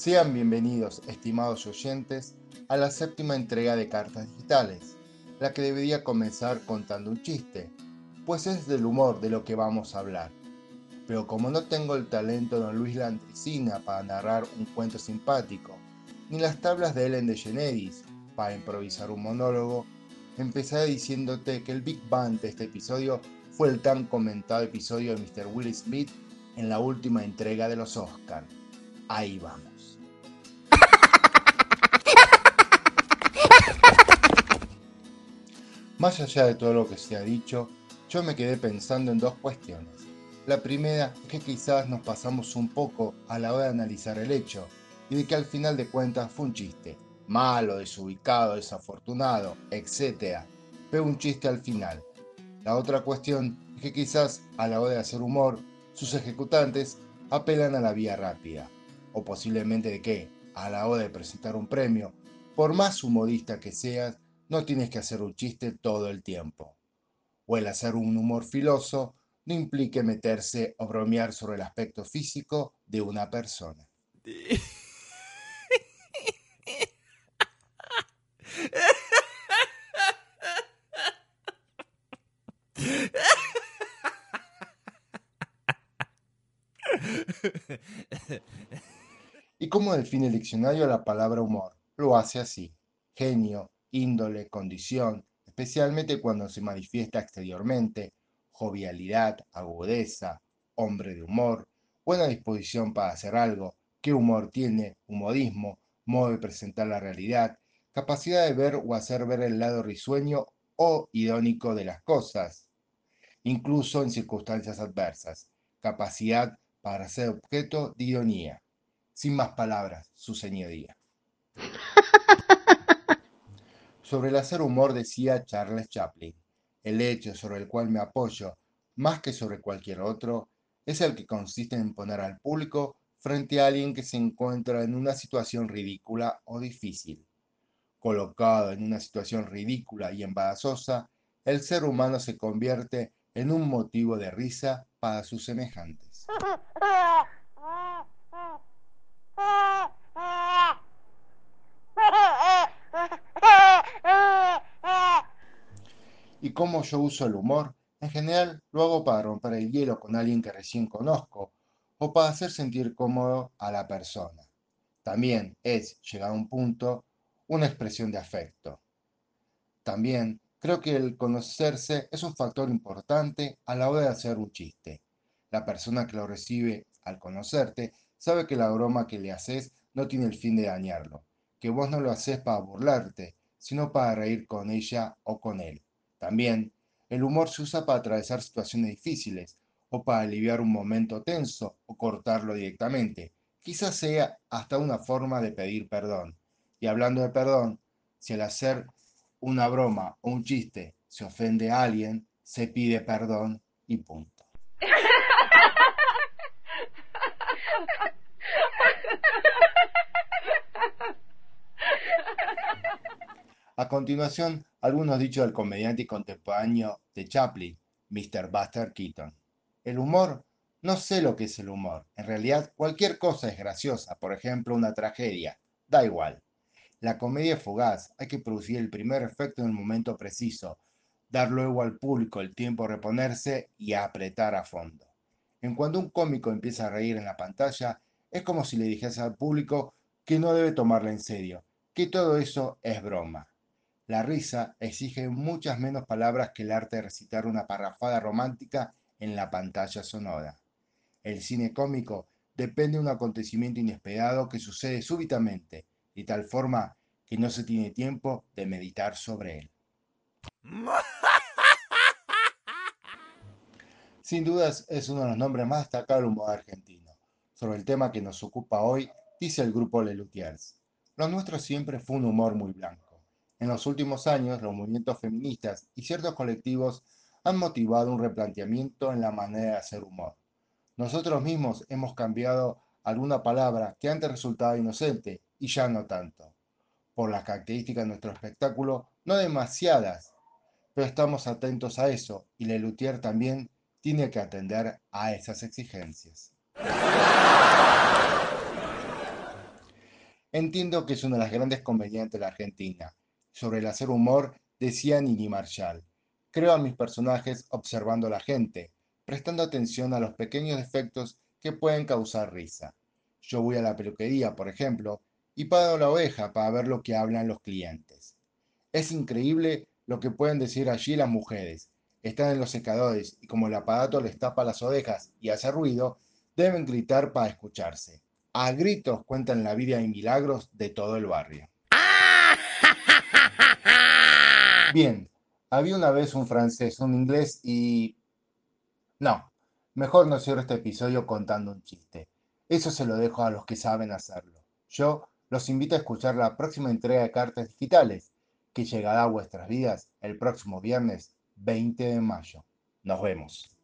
Sean bienvenidos, estimados oyentes, a la séptima entrega de Cartas Digitales, la que debería comenzar contando un chiste, pues es del humor de lo que vamos a hablar. Pero como no tengo el talento de Luis Landricina para narrar un cuento simpático, ni las tablas de Ellen DeGeneres para improvisar un monólogo, empezaré diciéndote que el Big Bang de este episodio fue el tan comentado episodio de Mr. Will Smith en la última entrega de los Oscars. Ahí vamos. Más allá de todo lo que se ha dicho, yo me quedé pensando en dos cuestiones. La primera es que quizás nos pasamos un poco a la hora de analizar el hecho y de que al final de cuentas fue un chiste, malo, desubicado, desafortunado, etc. Pero un chiste al final. La otra cuestión es que quizás a la hora de hacer humor, sus ejecutantes apelan a la vía rápida, o posiblemente de que, a la hora de presentar un premio, por más humorista que seas, no tienes que hacer un chiste todo el tiempo. O el hacer un humor filoso no implique meterse o bromear sobre el aspecto físico de una persona. ¿Y cómo define el diccionario la palabra humor? Lo hace así. Genio, índole, condición, especialmente cuando se manifiesta exteriormente, jovialidad, agudeza, hombre de humor, buena disposición para hacer algo, qué humor tiene, humorismo, modo de presentar la realidad, capacidad de ver o hacer ver el lado risueño o irónico de las cosas, incluso en circunstancias adversas, capacidad para ser objeto de ironía. Sin más palabras, su señoría. Sobre el hacer humor decía Charles Chaplin, el hecho sobre el cual me apoyo, más que sobre cualquier otro, es el que consiste en poner al público frente a alguien que se encuentra en una situación ridícula o difícil. Colocado en una situación ridícula y embarazosa, el ser humano se convierte en un motivo de risa para sus semejantes. ¿Y cómo yo uso el humor? En general lo hago para romper el hielo con alguien que recién conozco o para hacer sentir cómodo a la persona. También es, llegado a un punto, una expresión de afecto. También creo que el conocerse es un factor importante a la hora de hacer un chiste. La persona que lo recibe al conocerte sabe que la broma que le haces no tiene el fin de dañarlo, que vos no lo haces para burlarte, sino para reír con ella o con él. También, el humor se usa para atravesar situaciones difíciles o para aliviar un momento tenso o cortarlo directamente. Quizás sea hasta una forma de pedir perdón. Y hablando de perdón, si al hacer una broma o un chiste se ofende a alguien, se pide perdón y punto. A continuación, algunos dichos del comediante y contemporáneo de Chaplin, Mr. Buster Keaton. El humor, no sé lo que es el humor. En realidad, cualquier cosa es graciosa, por ejemplo, una tragedia. Da igual. La comedia es fugaz, hay que producir el primer efecto en el momento preciso, dar luego al público el tiempo de reponerse y apretar a fondo. En cuanto un cómico empieza a reír en la pantalla, es como si le dijese al público que no debe tomarla en serio, que todo eso es broma. La risa exige muchas menos palabras que el arte de recitar una parrafada romántica en la pantalla sonora. El cine cómico depende de un acontecimiento inesperado que sucede súbitamente, de tal forma que no se tiene tiempo de meditar sobre él. Sin dudas es uno de los nombres más destacados del humor argentino. Sobre el tema que nos ocupa hoy, dice el grupo Lelutiers. Lo nuestro siempre fue un humor muy blanco. En los últimos años, los movimientos feministas y ciertos colectivos han motivado un replanteamiento en la manera de hacer humor. Nosotros mismos hemos cambiado alguna palabra que antes resultaba inocente y ya no tanto. Por las características de nuestro espectáculo, no demasiadas, pero estamos atentos a eso y Lelutier también tiene que atender a esas exigencias. Entiendo que es una de las grandes convenientes de la Argentina. Sobre el hacer humor decía Nini Marshall. Creo a mis personajes observando a la gente, prestando atención a los pequeños defectos que pueden causar risa. Yo voy a la peluquería, por ejemplo, y pago la oveja para ver lo que hablan los clientes. Es increíble lo que pueden decir allí las mujeres. Están en los secadores y como el aparato les tapa las orejas y hace ruido, deben gritar para escucharse. A gritos cuentan la vida y milagros de todo el barrio. Bien, había una vez un francés, un inglés y... No, mejor no cierro este episodio contando un chiste. Eso se lo dejo a los que saben hacerlo. Yo los invito a escuchar la próxima entrega de Cartas Digitales, que llegará a vuestras vidas el próximo viernes 20 de mayo. Nos vemos.